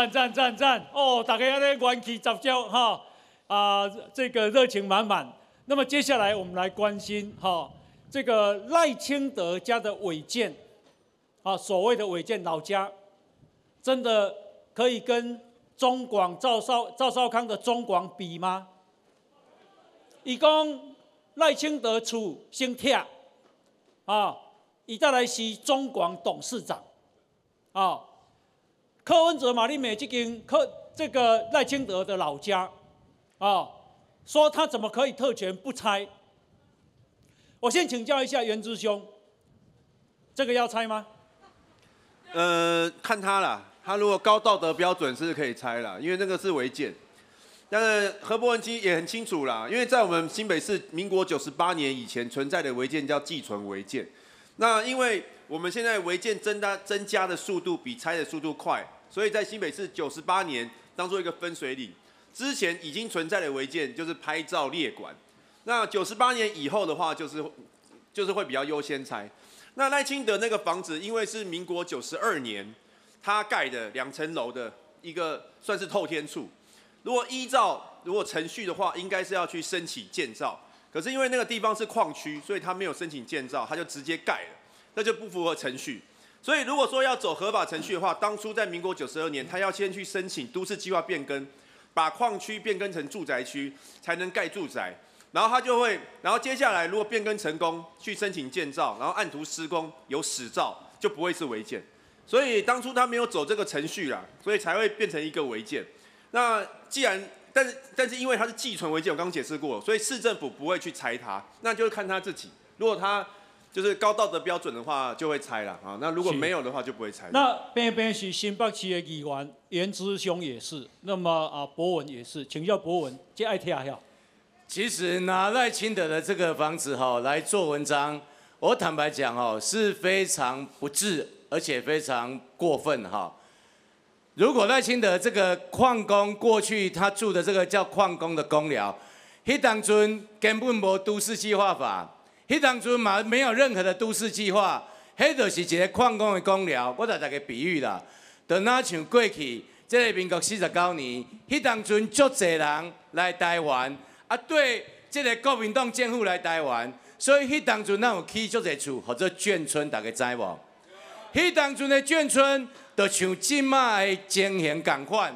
赞赞赞赞！哦，大家咧元气十足哈啊，这个热情满满。那么接下来我们来关心哈，这个赖清德家的违建啊，所谓的违建老家，真的可以跟中广赵少赵少康的中广比吗？伊讲赖清德处先跳啊，伊再来是中广董事长啊。柯文哲、马丽美这跟柯这个赖清德的老家啊。说他怎么可以特权不拆？我先请教一下袁之兄，这个要拆吗？呃，看他啦，他如果高道德标准是可以拆啦，因为那个是违建。但是何伯文基也很清楚啦，因为在我们新北市民国九十八年以前存在的违建叫寄存违建。那因为我们现在违建增大增加的速度比拆的速度快，所以在新北市九十八年当做一个分水岭。之前已经存在的违建就是拍照列管，那九十八年以后的话，就是就是会比较优先拆。那赖清德那个房子，因为是民国九十二年他盖的两层楼的一个算是透天处，如果依照如果程序的话，应该是要去申请建造，可是因为那个地方是矿区，所以他没有申请建造，他就直接盖了，那就不符合程序。所以如果说要走合法程序的话，当初在民国九十二年，他要先去申请都市计划变更。把矿区变更成住宅区，才能盖住宅。然后他就会，然后接下来如果变更成功，去申请建造，然后按图施工有实照，就不会是违建。所以当初他没有走这个程序啦，所以才会变成一个违建。那既然，但是但是因为它是寄存违建，我刚刚解释过，所以市政府不会去拆它，那就是看他自己。如果他就是高道德标准的话，就会拆了啊。那如果没有的话，就不会拆。那边边是新北市的议员，颜之兄也是。那么啊，博文也是，请教博文，这爱听下。其实拿赖清德的这个房子哈来做文章，我坦白讲哈是非常不智，而且非常过分哈。如果赖清德这个矿工过去他住的这个叫矿工的公寮，迄当阵根本无都市计划法。迄当初嘛没有任何的都市计划，迄就是一个矿工的公寮。我来大家比喻啦，就那像过去，即个民国四十九年，迄当阵足侪人来台湾，啊对，即个国民党政府来台湾，所以迄当阵那有起足侪厝，或者眷村，大家知无？迄当阵的眷村，就像即卖的情形共款，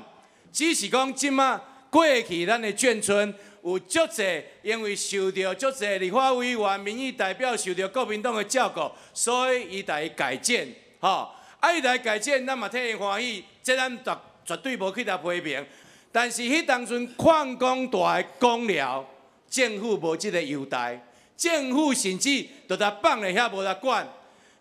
只是讲即卖过去咱的眷村。有足侪，因为受到足侪立法委员、民意代表受到国民党的照顾，所以伊来改建，吼，啊伊来改建，咱嘛替伊欢喜，这咱绝绝对无去他批评。但是迄当阵矿工大的公了，政府无即个优待，政府甚至就他放咧遐无他管。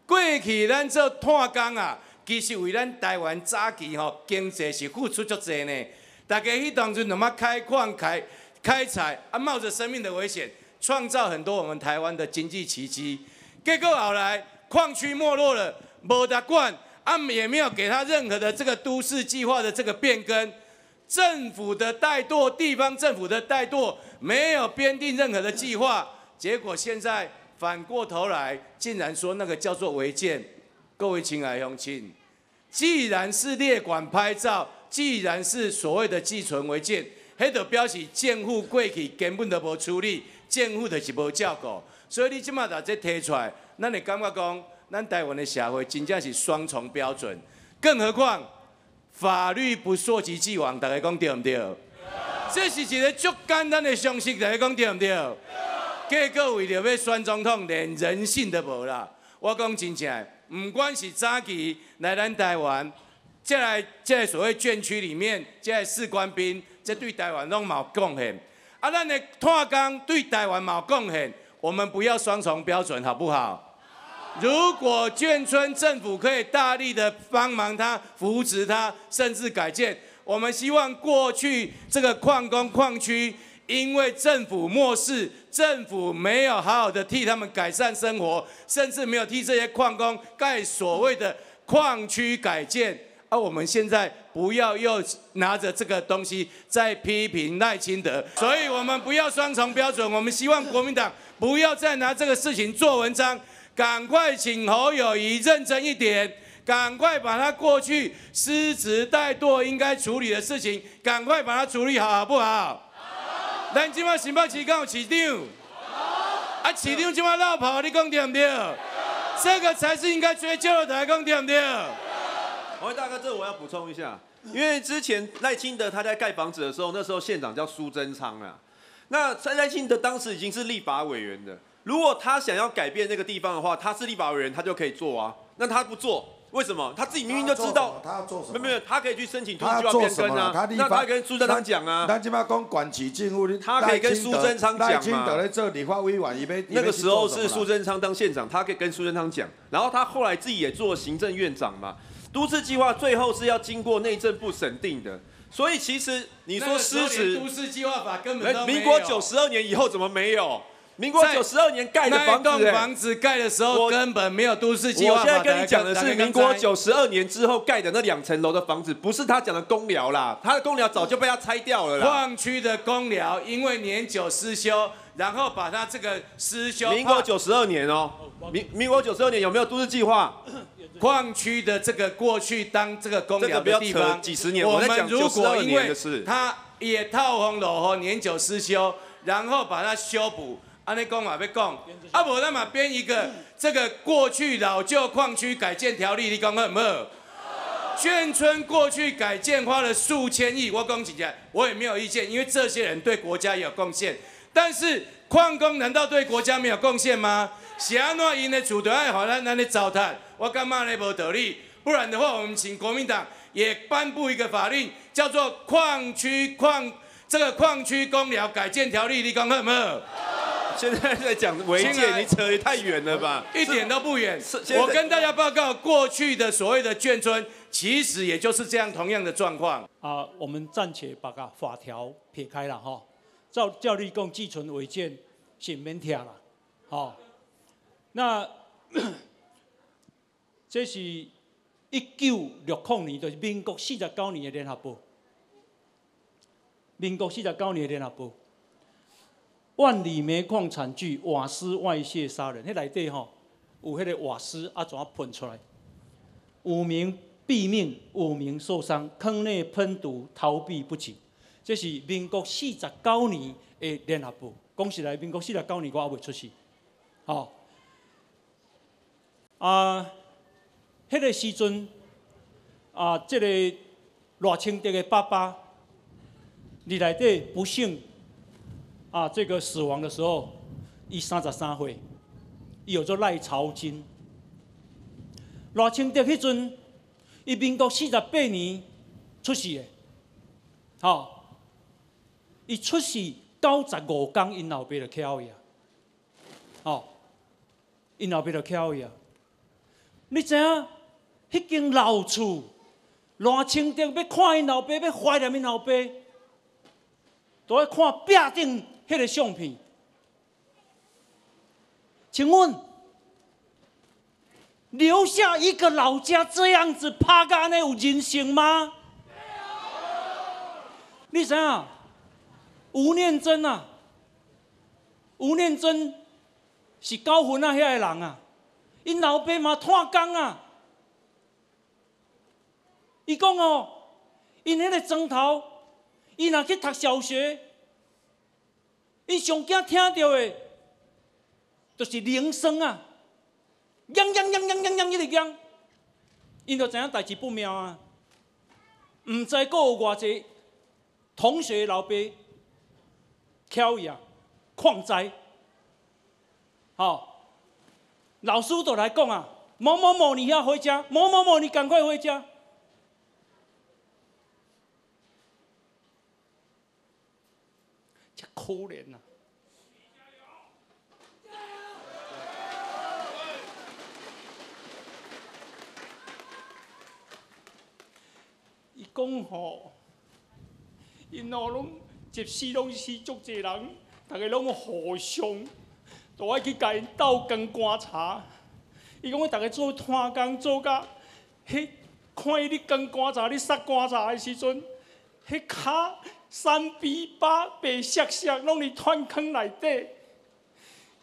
过去咱做炭工啊，其实为咱台湾早期吼经济是付出足侪呢。大家迄当阵怎么开矿开？开采啊，冒着生命的危险，创造很多我们台湾的经济奇迹。结果后来矿区没落了，没得管，啊也没有给他任何的这个都市计划的这个变更，政府的怠惰，地方政府的怠惰，没有编定任何的计划。结果现在反过头来，竟然说那个叫做违建。各位亲爱乡亲，既然是列管拍照，既然是所谓的寄存违建。迄就表示政府过去根本都无处理，政府就是无照顾，所以你即马把这提出来，咱会感觉讲，咱台湾的社会真正是双重标准。更何况法律不溯及既往，大家讲对毋对？这是一个足简单的常识，大家讲对毋对？结果为了要选总统，连人性都无啦。我讲真正，毋管是早期来咱台湾，即来即所谓眷区里面，即来士官兵。这对台湾拢冇贡献，啊，咱的炭工对台湾冇贡献，我们不要双重标准，好不好？如果眷村政府可以大力的帮忙他、扶持他，甚至改建，我们希望过去这个矿工矿区，因为政府漠视，政府没有好好的替他们改善生活，甚至没有替这些矿工盖所谓的矿区改建。而我们现在不要又拿着这个东西在批评赖清德，所以我们不要双重标准。我们希望国民党不要再拿这个事情做文章，赶快请侯友谊认真一点，赶快把他过去失职怠惰应该处理的事情，赶快把它处理好，好不好？好。咱今晚新北市有市长。啊，市长今晚绕跑，你讲对不对？这个才是应该追究的，台讲对不对？王大哥，这我要补充一下，因为之前赖清德他在盖房子的时候，那时候县长叫苏贞昌啊。那赖清德当时已经是立法委员的，如果他想要改变那个地方的话，他是立法委员，他就可以做啊。那他不做，为什么？他自己明明就知道他要做什么？没有，他可以去申请土地计划变更啊。那他跟苏贞昌讲啊。咱今嘛讲管区政府，他可以跟苏贞昌讲嘛。赖清德在做立法委员，伊要那个时候是苏贞昌当县长，他可以跟苏贞昌讲。然后他后来自己也做行政院长嘛。都市计划最后是要经过内政部审定的。所以其实你说失职，都市计划法根本都民国九十二年以后怎么没有？民国九十二年盖的房子，房子盖的时候根本没有都市计划。我现在跟你讲的是民国九十二年之后盖的那两层楼的房子，不是他讲的公寮啦，他的公寮早就被他拆掉了啦。矿区的公寮因为年久失修，然后把他这个失修。民国九十二年哦，民民国九十二年有没有都市计划？矿区的这个过去当这个公寮的地方，几十年，我们如果因为他也套红楼后年久失修，然后把它修补，安尼讲嘛要讲，啊无咱嘛编一个这个过去老旧矿区改建条例，你讲好唔好？眷村过去改建花了数千亿，我讲起来我也没有意见，因为这些人对国家有贡献，但是矿工难道对国家没有贡献吗？是安怎因的厝就爱好咱安尼糟蹋？我感觉咧无道理，不然的话，我们请国民党也颁布一个法令，叫做《矿区矿这个矿区公寮改建条例》，你讲好唔好？现在在讲违建，你扯得太远了吧？一点都不远。我跟大家报告，过去的所谓的眷村，其实也就是这样同样的状况。啊，我们暂且把个法条撇开了哈，照教立共寄存违建，先免听了，好。那 这是一九六零年，就是民国四十九年的联合报。民国四十九年的联合报，万里煤矿产具瓦斯外泄杀人，迄内底吼有迄个瓦斯啊，怎啊喷出来？五名毙命，五名受伤，坑内喷毒逃避不及。这是民国四十九年的联合部。讲实来，民国四十九年我还未出世，吼。啊，迄个时阵，啊，这个赖清德的爸爸，你内底不幸啊，这个死亡的时候，伊三十三岁，伊有做赖朝金。赖清德迄阵，伊民国四十八年出世的，好，伊出世九十五天，因老爸就去伊啊，好，因老爸就去伊啊。你知影？迄间老厝，赖清德要看因老爸，要怀念因老爸，都要看壁顶迄个相片。请问，留下一个老家这样子趴干的有人性吗？你知影？吴念真啊，吴念真是高分啊，遐个人啊。因老爸嘛摊工啊！伊讲哦，因迄个砖头，伊若去读小学，因上惊听到的，就是铃声啊，嚷嚷嚷嚷嚷嚷一直锵，因就知影代志不妙啊！毋知阁有偌济同学老爸巧伊啊，矿灾，好。老师都来讲啊，某某某你要回家，某某某你赶快回家。真可怜呐！伊讲吼，因老拢接死拢死足济人，大家拢互相。都爱去甲因斗工观察，伊讲我逐个做摊工做甲，迄看伊咧工观察，咧杀观察的时阵，迄骹三比八白色色，拢伫炭坑内底。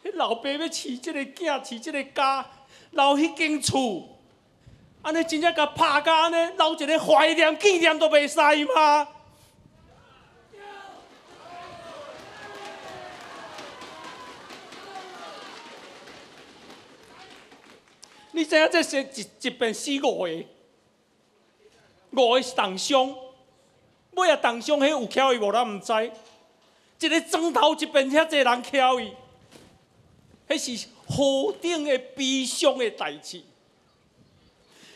迄老爸要饲即个囝，饲即个家，留迄间厝，安尼真正甲拍甲安尼，留一个怀念纪念都袂使吗？你知影这是一一遍死五个，五个是重伤，尾啊重伤，迄有巧伊无咱毋知。一个砖头一边遐济人巧伊，迄是何等的悲伤的代志。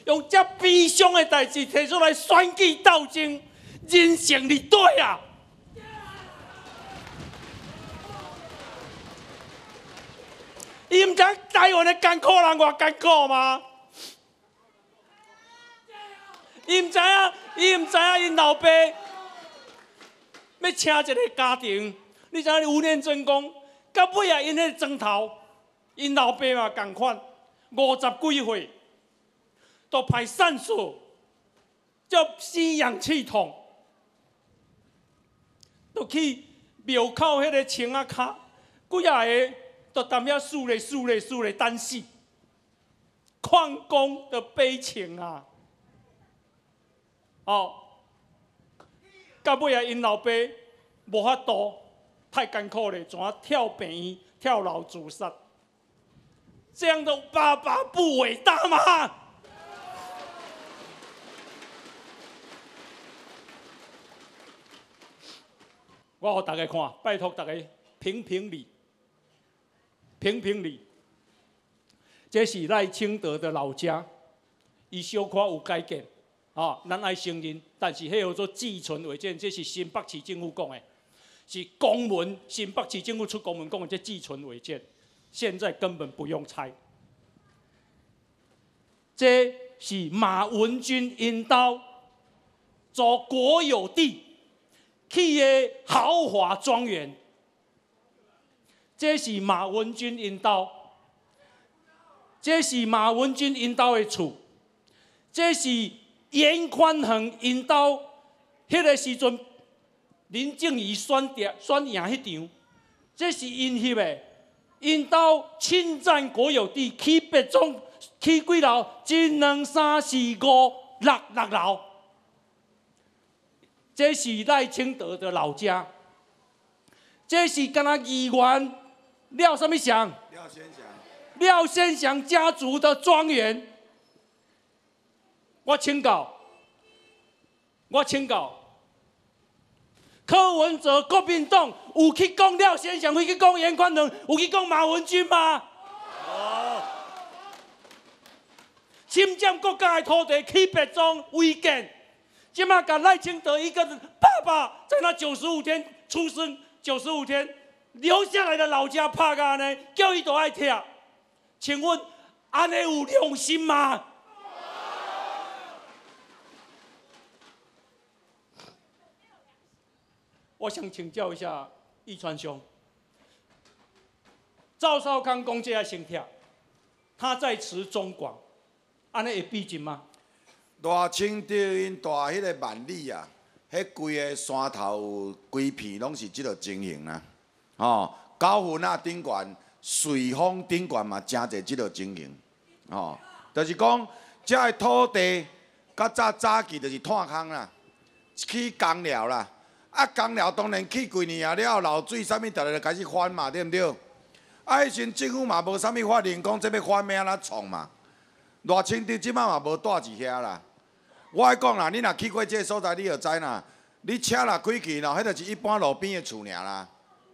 用遮悲伤的代志提出来选举斗争，人性你对啊！伊毋知台湾的艰苦人偌艰苦吗？伊毋知影，伊毋知影因老爸要请一个家庭，你知影吴念真讲，到尾啊因迄个砖头，因老爸嘛共款，五十几岁。都排散素，叫吸氧气筒，都去庙口迄个墙啊卡，几啊个都踮遐数咧数咧数咧等死，旷工的悲情啊！哦，到尾啊，因老爸无法度，太艰苦了，怎啊跳病院、跳楼自杀？这样的爸爸不伟大吗？我给大家看，拜托大家评评理，评评理。这是赖清德的老家，伊小可有改建，啊，咱爱承认。但是迄叫做寄存违建，这是新北市政府讲的，是公文，新北市政府出公文讲的，这寄存违建，现在根本不用拆。这是马文君引导做国有地。去的豪华庄园，这是马文君引导，这是马文君引导的厝，这是严宽恒引导，迄个时阵林正义选掉选赢迄场，这是因翕的，引导侵占国有地，起别庄，起几楼？一、两、三、四、五、六六楼。这是赖清德的老家，这是跟他议员廖什么祥？廖先祥。廖先祥家族的庄园，我请教，我请教。柯文哲、国民党有去讲廖先祥，会去讲严宽能，有去讲马文君吗？侵占国家的土地，起别庄违建。今嘛，甲赖清德一个爸爸在那九十五天出生，九十五天留下来的老家拍个呢，叫伊都爱听。请问安尼有良心吗？我想请教一下易川兄，赵少康公这心跳，他在持中广，安尼会逼真吗？大清朝因大迄个万里啊，迄规个山头规片拢是即落情形啦。吼，高云啊顶悬，瑞丰顶悬嘛，真侪即落情形。吼，就是讲，遮个土地，较早早期就是炭坑啦，起工料啦。啊，工寮当然去几年啊了，漏水啥物，逐日就开始翻嘛，对毋对？啊，迄时政府嘛无啥物法令讲，这要翻要安怎创嘛？偌清德即摆嘛无住伫遐啦。我爱讲啦，你若去过这个所在，你就知啦。你车若开去咯，迄就是一般路边的厝尔啦。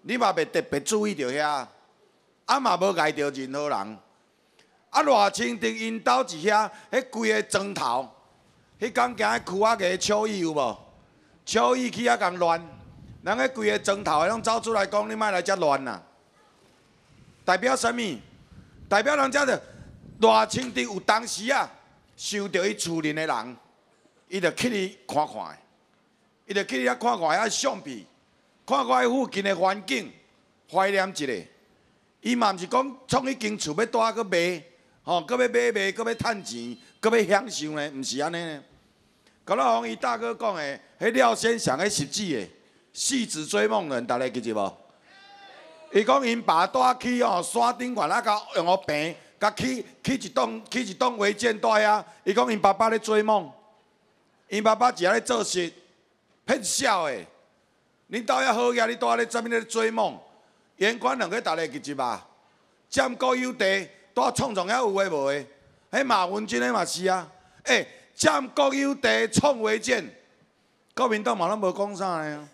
你嘛袂特别注意着遐，啊嘛无碍着任何人。啊，偌清德因兜一遐，迄规个砖头，迄工行迄区啊个秋意有无？秋意去遐共乱，人迄规个砖头拢走出来讲，你莫来遮乱啦。代表啥物？代表人遮着大清德有当时啊，受到伊厝邻的人。伊就去你看看，伊就去你遐看看遐相片，看看迄附近的环境，怀念一下。伊嘛毋是讲创迄间厝要带去卖，吼，搁要买卖，搁要趁钱，搁要享受呢？毋是安尼呢。刚才黄伊大哥讲的，迄廖先生迄实际的，戏子追梦人，大家记住无？伊讲因爸带去哦山顶悬那个用个平甲起起一栋起一栋违建带遐，伊讲因爸爸咧追梦，因爸爸只咧做事，骗笑的。恁兜遐好嘢，你带咧怎物咧追梦？严管两个逐个记一吧，占国有地，带创创遐有诶无诶？迄马文君诶嘛是啊，诶，占国有地创违建，国民党嘛拢无讲啥呢？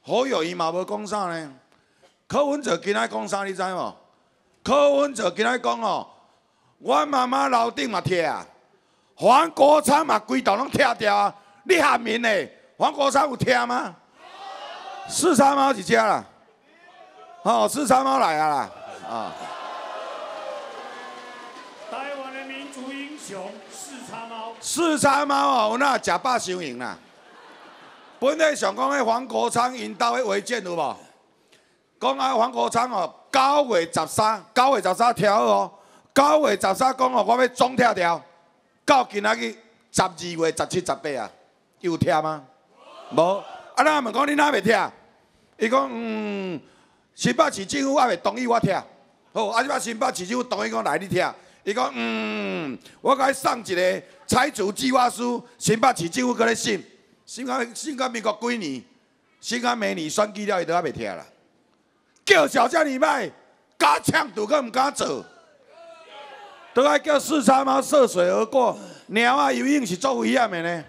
好友谊嘛无讲啥呢？柯文哲今仔讲啥你知无？柯文哲今仔讲哦，阮妈妈楼顶嘛拆啊，黄国昌嘛规栋拢拆掉啊，你下面诶，黄国昌有拆吗？四三猫几家啦？哦，四三猫来啊啦！啊，台湾的民族英雄四川猫，哦，有哪食饱收赢啦？本来想讲迄黄国昌因兜迄违建有无？讲啊黄国昌哦，九月十三，九月十三挑好哦，九月十三讲哦，我要总拆掉，到今仔日十二月十七、十八啊，有拆吗？无。啊，咱问讲你哪袂拆？伊讲嗯，新北市政府还袂同意我拆。好，啊，即摆新北市政府同意讲来你拆。伊讲嗯，我甲伊送一个拆除计划书，新北市政府搁咧审，审到审到民国几年？审到明年选举了，伊都还袂拆啦。叫小遮尔歹，敢呛赌阁毋敢做，都爱叫四叉猫涉水而过。猫啊游泳是足危险的呢。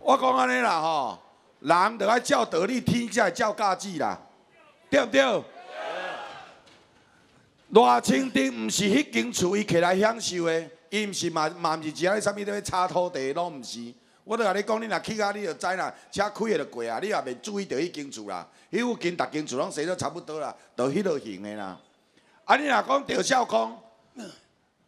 我讲安尼啦吼，人着爱照道理，天才会照价值啦，对毋对？赖清德毋是迄间厝伊起来享受的，伊毋是嘛嘛毋是只咧啥物咧炒土地，拢毋是。我都甲你讲，你若去啊，你著知啦，车开的著过啊，你也袂注意到迄间厝啦。迄附近逐间厝拢生得差不多啦，都迄落型的啦。啊，你若讲赵少康。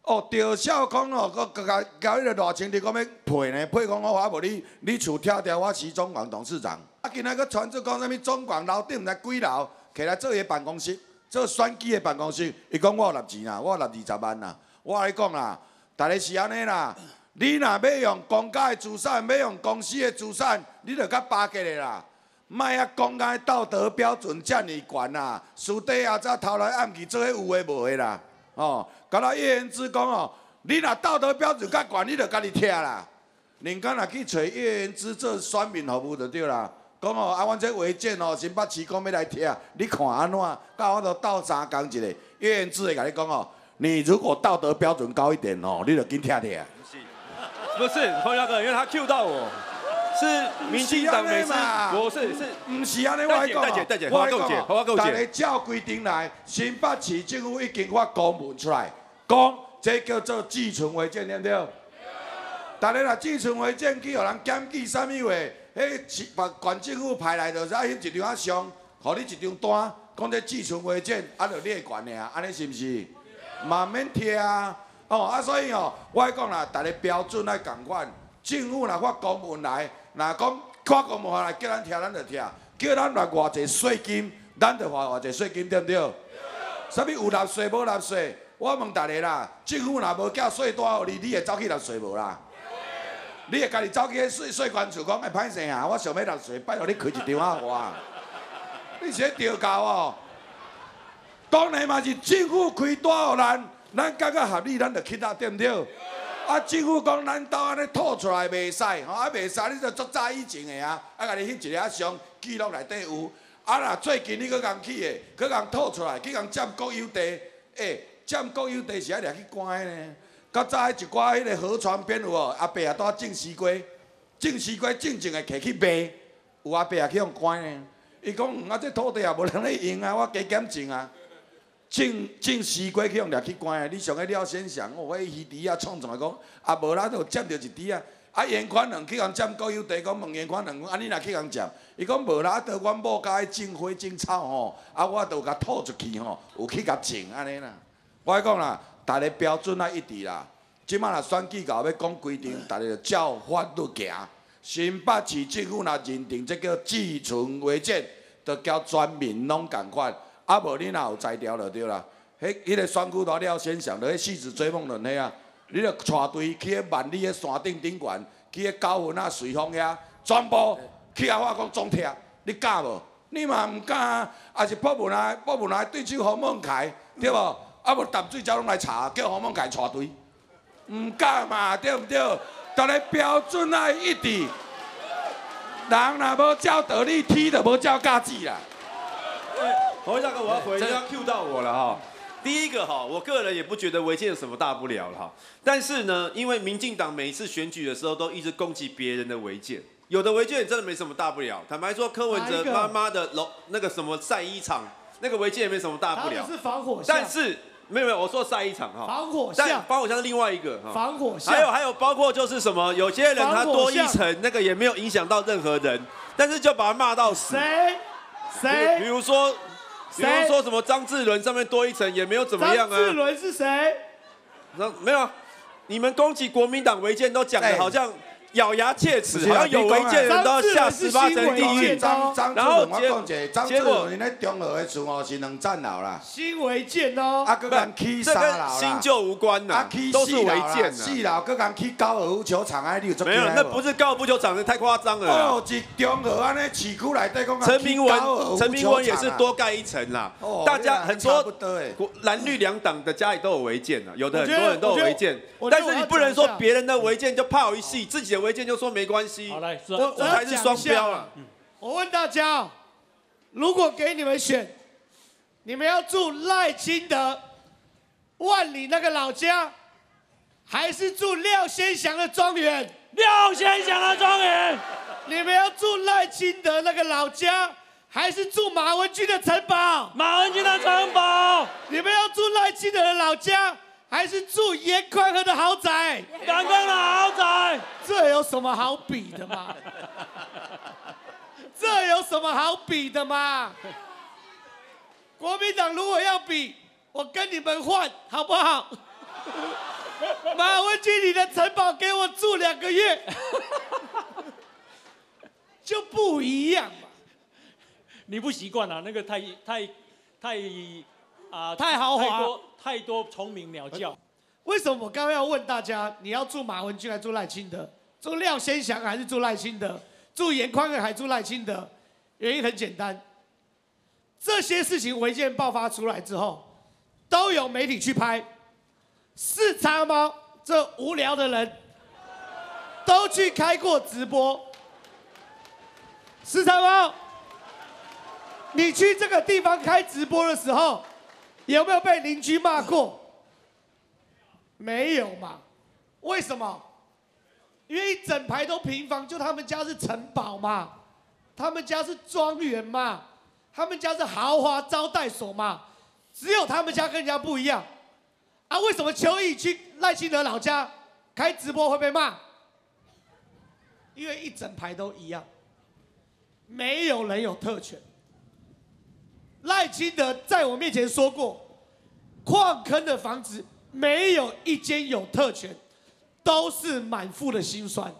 哦，赵少康哦，佮甲甲迄个赖清德讲要配呢，配讲我话无你，你厝拆掉，我是中广董事长。啊，今仔佮传出讲啥物中广楼顶毋知几楼，起来做伊办公室，做选举的办公室。伊讲我有六钱啦，我有纳二十万啦。我甲你讲啦，逐个是安尼啦。你若要用公家的资产，要用公司的资产，你著较巴结的啦。莫啊，公家道德标准遮尔悬啦，私底下则偷来暗去做迄有诶无诶啦。哦，甲咱叶元之讲哦，你若道德标准较悬，你著家己拆啦。人家若去找叶元之做选民服务就对啦。讲哦，啊，阮这违建哦，新北市讲要来拆，你看安怎？到我都斗相共一个。叶元之会甲你讲哦，你如果道德标准高一点哦，你就紧拆拆。不是，不是洪大哥，因为他 Q 到我，是民进党每次不是是不是安尼，我戴姐讲戴姐戴姐，我花够姐，花够大姐，家照规定来，新北市政府已经发公文出来，讲这叫做寄存违建，对不对？大家若寄存违建去互人检举啥物话，迄市把县政府派来就是啊，迄一张啊相，互你一张单，讲这寄存违建，啊，就列管的啊，安尼是毋是？嘛免贴啊，哦啊，所以哦，我讲啦，大家标准爱共款，政府若发公文来，若讲发公文来叫咱听，咱就听，叫咱来偌济税金，咱就花偌济税金，对毋对？啥物有纳税无纳税？我问大家啦，政府若无寄税单互你，你会走去纳税无啦？你会家己走去迄税税关处讲，哎，歹势啊，我想要纳税，拜托你开一张啊我。你是咧调教哦？当然嘛是政府开单互咱，咱感觉合理，咱就去啊，对毋对？啊，政府讲咱兜安尼吐出来袂使，吼啊袂使，你就足早以前的啊，啊，甲你翕一个啊相记录内底有。啊若最近你搁共去的，搁共吐出来，去共占国有地，诶、占国有地是爱掠去关的呢。较早迄一寡迄个河川边有无？阿伯也带种西瓜，种西瓜正正的摕去卖，有阿伯也去用关呢。伊讲，啊，这土地也无人咧用啊，我加减种啊。种种西瓜去用掠去关的，你上个了先想，哦，迄鱼池啊，创创讲，啊无啦，就占着一池啊。啊，严宽人去共占国有地，讲问严宽人讲，啊，你若去共占？伊讲无啦，啊，着阮某甲迄种花种草吼，啊，我着甲吐出去吼，有去甲种安尼啦。我讲啦，逐个标准啊一致啦。即摆若选举到要讲规定，逐个就照法律行。新北市政府若认定这叫寄存违建，着交全民拢共款。啊，无你若有裁调就对啦。迄迄个选举大了先上，着迄四子追梦论迄啊，你着带队去迄万里迄山顶顶悬，去迄九份啊、随风遐，全部去啊！我讲总拆，你敢无？你嘛毋敢，啊是报文来报文来对手黄孟凯，对无？啊无淡水交拢来查，叫黄孟凯带队，毋敢嘛，对毋对？当然标准爱一致，人若无照道理，天就无照价子啦。侯大哥，我要回，要 Q 到我了哈。第一个哈，我个人也不觉得违建有什么大不了了哈。但是呢，因为民进党每一次选举的时候都一直攻击别人的违建，有的违建真的没什么大不了。坦白说，柯文哲妈妈的楼那个什么晒衣场，那个违建也没什么大不了。是防火但是没有没有，我说晒一场哈。防火巷。防火巷是另外一个哈。防火巷。还有还有，包括就是什么，有些人他多一层，那个也没有影响到任何人，但是就把他骂到死。谁？谁？比如说。比如说什么张志伦上面多一层也没有怎么样啊？张志伦是谁？那没有，你们攻击国民党违建都讲的好像。咬牙切齿，好像有违建人都要下十八层地狱。然后结果，结果你咧中和的厝哦是两层楼啦。新违建哦。啊，佮人起三楼啦。新旧无关呐，都是违建四楼，佮人起高尔夫球场啊，你有做没有，那不是高尔夫球场，那太夸张了。哦，是中和安尼市区内底讲陈明文，陈明文也是多盖一层啦。大家很多蓝绿两党的家里都有违建啊，有的很多人都有违建，但是你不能说别人的违建就怕一戏，自己的违建就说没关系。好来，我我还是双标了。我问大家，如果给你们选，你们要住赖清德万里那个老家，还是住廖先祥的庄园？廖先祥的庄园。你们要住赖清德那个老家，还是住马文君的城堡？马文君的城堡。你们要住赖清德的老家？还是住严宽和的豪宅，阳光的豪宅，这有什么好比的吗？这有什么好比的吗？国民党如果要比，我跟你们换好不好？马文君，你的城堡给我住两个月，就不一样嘛。你不习惯啊，那个太太太啊，太豪华。太多虫鸣鸟叫，为什么我刚刚要问大家，你要住马文君还是住赖清德？住廖先祥还是住赖清德？住严宽和还是住赖清德？原因很简单，这些事情违建爆发出来之后，都有媒体去拍，是差吗？这无聊的人都去开过直播，是差吗？你去这个地方开直播的时候。有没有被邻居骂过？没有嘛？为什么？因为一整排都平房，就他们家是城堡嘛，他们家是庄园嘛，他们家是豪华招待所嘛，只有他们家跟人家不一样。啊，为什么邱毅去赖清德老家开直播会被骂？因为一整排都一样，没有人有特权。赖清德在我面前说过，矿坑的房子没有一间有特权，都是满腹的心酸。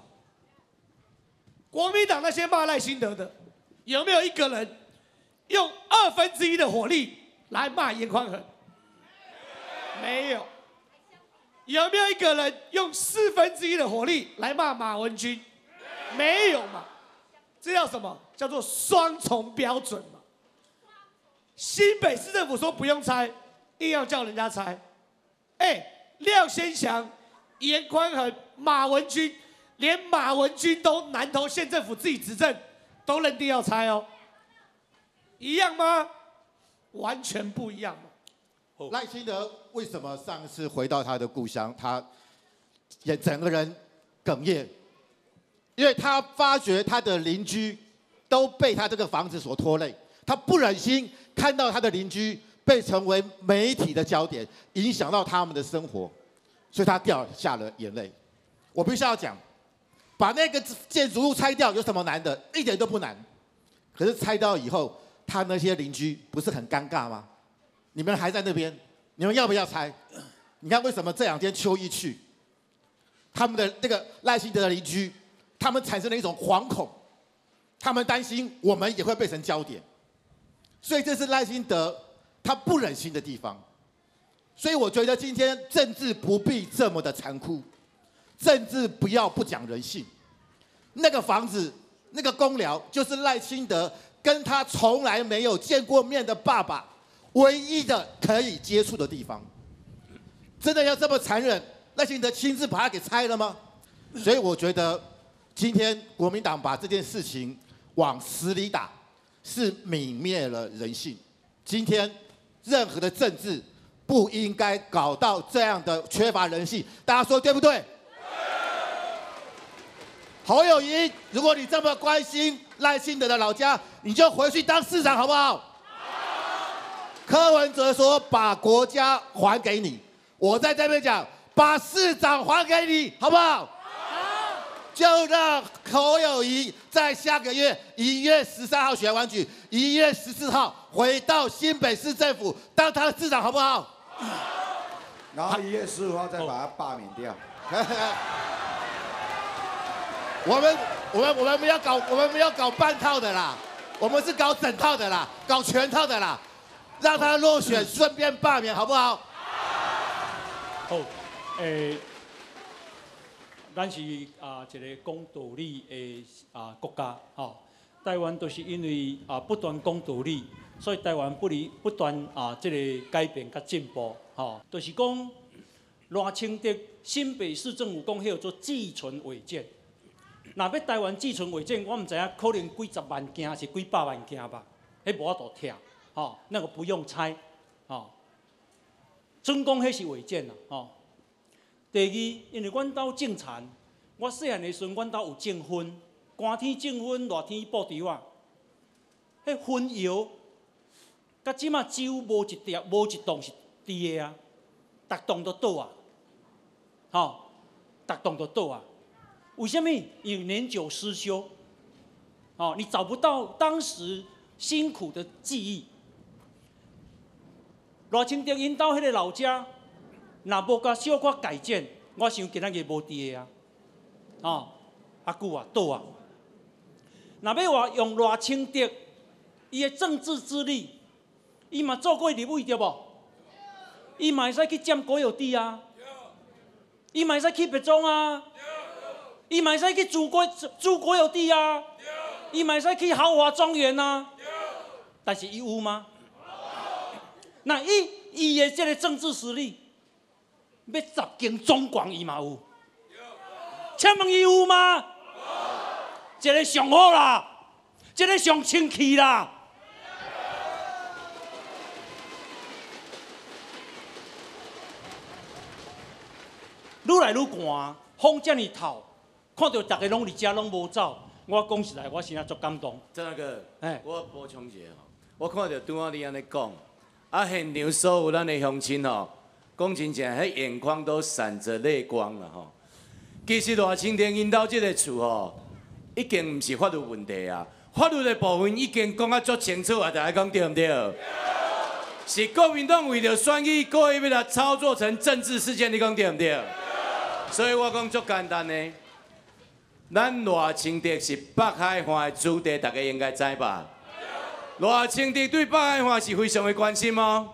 国民党那些骂赖清德的，有没有一个人用二分之一的火力来骂严宽恒？没有。有没有一个人用四分之一的火力来骂马文君？没有嘛？这叫什么？叫做双重标准。新北市政府说不用拆，硬要叫人家拆。哎，廖先祥、严宽恒、马文君，连马文君都南投县政府自己执政，都认定要拆哦。一样吗？完全不一样。赖清德为什么上次回到他的故乡，他也整个人哽咽？因为他发觉他的邻居都被他这个房子所拖累，他不忍心。看到他的邻居被成为媒体的焦点，影响到他们的生活，所以他掉下了眼泪。我必须要讲，把那个建筑物拆掉有什么难的？一点都不难。可是拆掉以后，他那些邻居不是很尴尬吗？你们还在那边，你们要不要拆？你看为什么这两天秋一去，他们的那个赖清德的邻居，他们产生了一种惶恐，他们担心我们也会变成焦点。所以这是赖清德他不忍心的地方，所以我觉得今天政治不必这么的残酷，政治不要不讲人性。那个房子，那个公寮，就是赖清德跟他从来没有见过面的爸爸，唯一的可以接触的地方。真的要这么残忍？赖清德亲自把他给拆了吗？所以我觉得，今天国民党把这件事情往死里打，是泯灭了人性。今天任何的政治不应该搞到这样的缺乏人性，大家说对不对？侯友谊，如果你这么关心赖清德的老家，你就回去当市长好不好？柯文哲说把国家还给你，我在这边讲把市长还给你，好不好？就让侯友谊在下个月一月十三号选完举，一月十四号回到新北市政府当他的市长，好不好？然后一月十五号再把他罢免掉。我们我们我们不要搞我们不要搞半套的啦，我们是搞整套的啦，搞全套的啦，让他落选，顺便罢免，好不好？好，诶，咱是啊一个讲道理的啊国家，吼，台湾都是因为啊不断讲道理，所以台湾不离不断啊这个改变甲进步，吼，都是讲赖清德新北市政府讲迄个做寄存违建。若要台湾寄存违建，我毋知影可能几十万件是几百万件吧，迄无法度拆，吼，那个不用猜，吼。准讲迄是违建啦，吼。第二，因为阮兜种田，我细汉的时阵，阮兜有种薰，寒天种薰，热天布稻啊。迄薰窑，甲即马酒无一条，无一栋是伫的啊，逐栋都倒啊，吼，逐栋都倒啊。为什么？因年久失修，哦，你找不到当时辛苦的记忆。罗清德因到迄个老家，若无甲小可改建，我想今仔日无伫个啊，哦，阿久啊，倒啊。若要话用偌清德伊的政治资历，伊嘛做过立委对无？伊嘛会使去占国有地啊，伊嘛会使去别种啊。伊嘛会使去住国住国有地啊，伊嘛会使去豪华庄园呐，但是伊有吗？那伊伊的这个政治实力，要十间总管伊嘛有？请问伊有吗？一个上好啦，一个上清气啦，愈来愈寒，风遮尔透。看到大家拢伫遮拢无走，我讲实在，我心里足感动。张大哥，哎，我补充一下吼，我看到拄仔你安尼讲，啊，现场所有咱的乡亲吼，讲真正，迄眼眶都闪着泪光了吼。其实偌清田因兜即个厝吼，已经毋是法律问题啊，法律的部分已经讲啊足清楚啊，大家讲对毋对？是国民党为了选举，故意要来操作成政治事件，你讲对毋对？所以我讲足简单的。咱偌清德是北海岸的主地，大家应该知吧？偌清德对北海岸是非常的关心吗？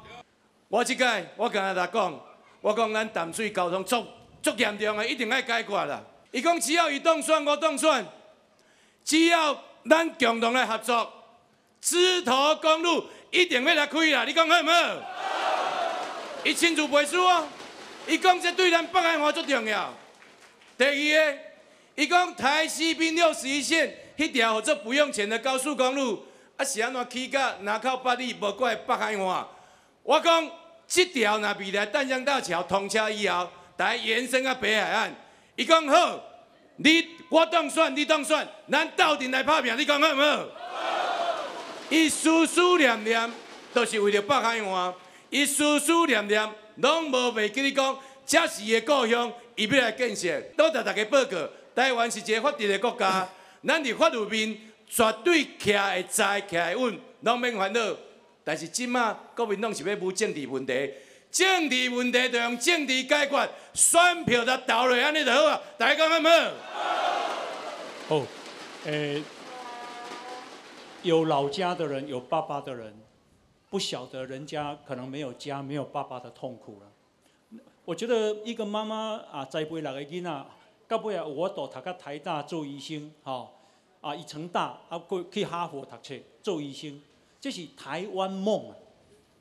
我即届我跟大家讲，我讲咱淡水交通足足严重的，一定要解决啦。伊讲只要伊当选，我当选，只要咱共同来合作，枝头公路一定要来开啦。你讲好唔好？伊清楚背书啊！伊讲这对咱北海岸足重要。第二个。伊讲台西滨六十一线迄条或者不用钱的高速公路，啊是安怎起到南靠北里，无怪北海岸。我讲这条若未来淡江大桥通车以后，来延伸到北海岸。伊讲好，你我当选，你当选，咱斗阵来拍拼。你讲好唔好？伊思思念念都是为了北海岸，伊思思念念拢无袂记你讲，这是伊的故乡，伊要来建设，多谢大家报告。台湾是一个法治的国家，咱伫法律面绝对徛会在、徛会稳，拢免烦恼。但是即马国民党是要无政治问题，政治问题就用政治解决，选票就投落安尼就好啊！大家讲好唔好？好，诶，有老家的人，有爸爸的人，不晓得人家可能没有家、没有爸爸的痛苦了。我觉得一个妈妈啊，栽培两个囡仔。到尾啊，我读读个台大做医生，吼，啊，伊成大啊，过去哈佛读册做医生，这是台湾梦，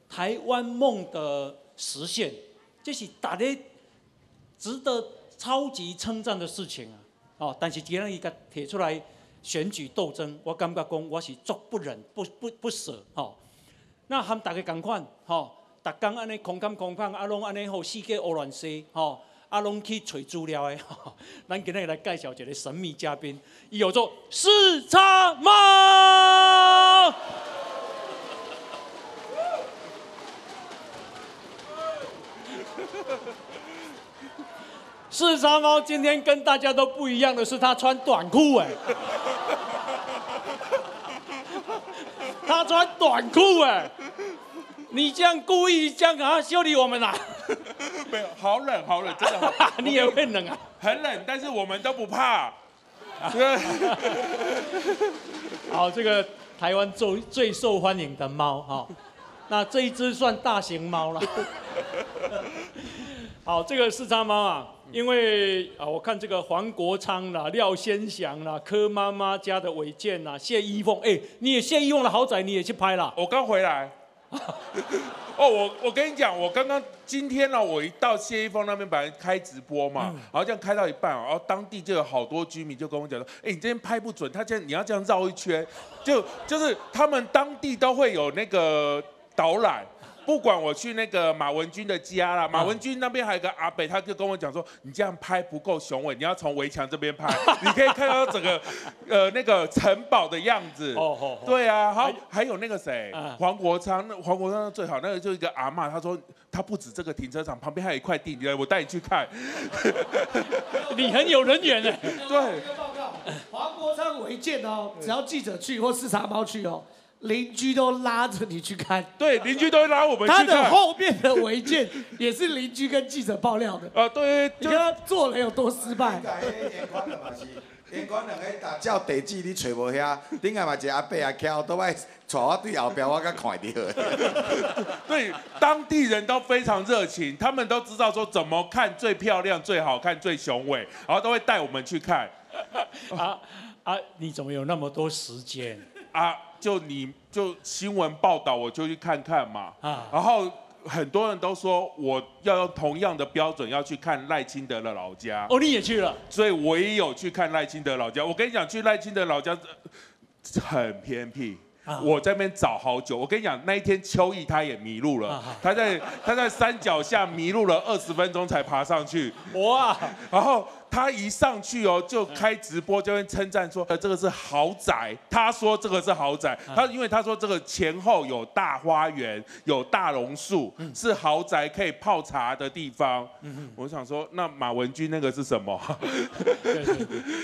台湾梦的实现，这是大家值得超级称赞的事情啊！哦，但是既然伊甲提出来选举斗争，我感觉讲我是足不忍不不不舍吼。那含大家共款吼，逐工安尼空空空空，啊拢安尼吼世界乌乱世吼，啊拢去找资料的吼。咱今日来介绍一个神秘嘉宾，伊有做视察猫。视察猫今天跟大家都不一样的是，他穿短裤哎，他穿短裤哎，你这样故意这样啊修理我们啊？没有，好冷，好冷，真的好，你也会冷啊？很冷，但是我们都不怕。好，这个台湾最最受欢迎的猫哈，那这一只算大型猫了。好，这个四叉猫啊，因为啊，我看这个黄国昌啦、廖先祥啦、柯妈妈家的违建啦、谢依凤，哎，你也谢依凤的豪宅你也去拍了？我刚回来。哦，我我跟你讲，我刚刚今天呢，我一到谢依凤那边本来开直播嘛，然后这样开到一半，然后当地就有好多居民就跟我讲说，哎，你这边拍不准，他这样你要这样绕一圈，就就是他们当地都会有那个导览。不管我去那个马文君的家啦，马文君那边还有个阿北，他就跟我讲说，你这样拍不够雄伟，你要从围墙这边拍，你可以看到整个呃那个城堡的样子。哦哦。对啊，好，还有那个谁，黄国昌，那黄国昌最好，那个就一个阿妈，他说他不止这个停车场旁边还有一块地，我带你去看。你很有人缘哎。对。报告，黄国昌违建哦，只要记者去或视察猫去哦。邻居都拉着你去看，对，邻居都会拉我们去看。他的后面的违建 也是邻居跟记者爆料的。啊，对，你看他做人有多失败。连管两个大照地址你找无遐，顶下嘛一个阿伯啊，徛都爱带我对后边，我甲看到。对，当地人都非常热情，他们都知道说怎么看最漂亮、最好看、最雄伟，然后都会带我们去看。啊啊，你怎么有那么多时间啊？就你就新闻报道，我就去看看嘛。啊，然后很多人都说我要用同样的标准要去看赖清德的老家。哦，你也去了，所以我也有去看赖清德老家。我跟你讲，去赖清德老家很偏僻，我在那边找好久。我跟你讲，那一天秋意他也迷路了，他在他在山脚下迷路了二十分钟才爬上去。哇，然后。他一上去哦，就开直播，就会称赞说：“呃，这个是豪宅。”他说：“这个是豪宅。”他因为他说这个前后有大花园，有大榕树，是豪宅可以泡茶的地方。我想说，那马文君那个是什么？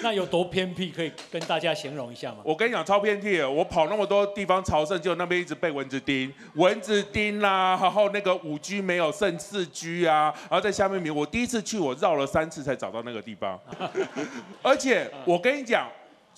那有多偏僻？可以跟大家形容一下吗？我跟你讲，超偏僻的。我跑那么多地方朝圣，就那边一直被蚊子叮，蚊子叮啦，然后那个五 G 没有剩四 G 啊，然后在下面我第一次去，我绕了三次才找到那个地。方，而且我跟你讲，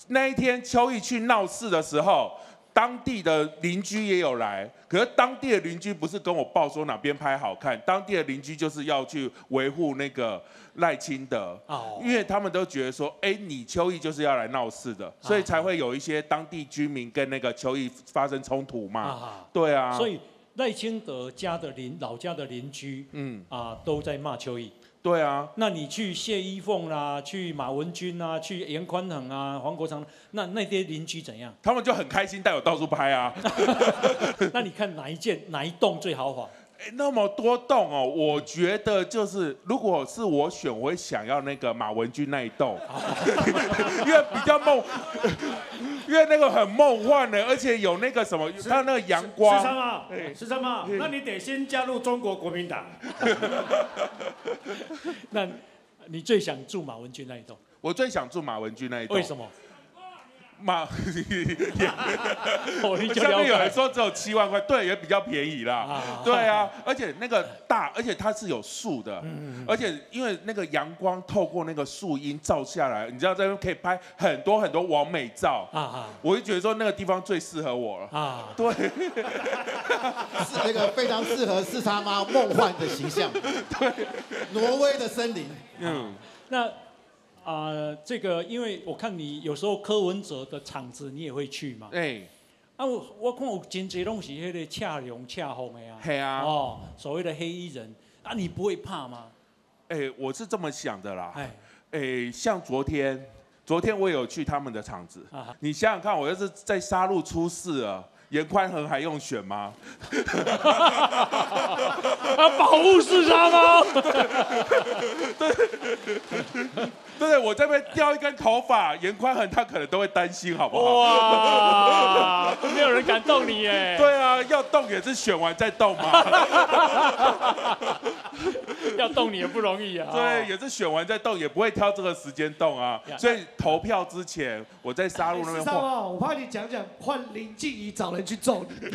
那一天秋意去闹事的时候，当地的邻居也有来。可是当地的邻居不是跟我报说哪边拍好看，当地的邻居就是要去维护那个赖清德，因为他们都觉得说，哎，你秋意就是要来闹事的，所以才会有一些当地居民跟那个秋意发生冲突嘛。对啊，所以赖清德家的邻老家的邻居，嗯啊，都在骂秋意。对啊，那你去谢依凤啦，去马文君啊，去严宽恒啊，黄国昌，那那些邻居怎样？他们就很开心，带我到处拍啊。那你看哪一件哪一栋最豪华？哎，那么多栋哦，我觉得就是，如果是我选，我会想要那个马文君那一栋，因为比较梦。因为那个很梦幻的，而且有那个什么，它那个阳光。十三嘛，十三号，那你得先加入中国国民党。那你最想住马文君那一栋？我最想住马文君那一栋。为什么？马，下面有人说只有七万块，对，也比较便宜啦。对啊，而且那个大，而且它是有树的，而且因为那个阳光透过那个树荫照下来，你知道这边可以拍很多很多完美照啊啊！我就觉得说那个地方最适合我了啊。对，是那个非常适合四叉妈梦幻的形象。对，挪威的森林。嗯，那。啊、这个因为我看你有时候柯文哲的场子你也会去嘛。哎，啊，我我看有真侪拢是迄个恰龙恰红的啊。嘿啊哦，所谓的黑衣人啊，你不会怕吗？哎，我是这么想的啦。哎，哎，像昨天，昨天我有去他们的场子啊，你想想看，我要是在杀戮出事了。严宽恒还用选吗？啊保护四杀猫。对，我这边掉一根头发，严宽恒他可能都会担心，好不好？哇，没有人敢动你耶。对啊，要动也是选完再动嘛。要动你也不容易啊。对，也是选完再动，也不会挑这个时间动啊。所以投票之前，我在沙路那边晃。啊，我怕你讲讲换林静怡找人去揍你。